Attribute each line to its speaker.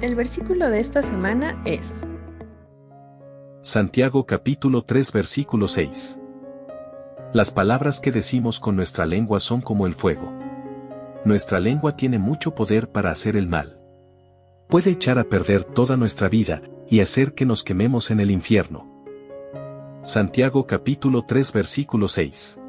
Speaker 1: El versículo de esta semana es
Speaker 2: Santiago capítulo 3 versículo 6. Las palabras que decimos con nuestra lengua son como el fuego. Nuestra lengua tiene mucho poder para hacer el mal. Puede echar a perder toda nuestra vida y hacer que nos quememos en el infierno. Santiago capítulo 3 versículo 6.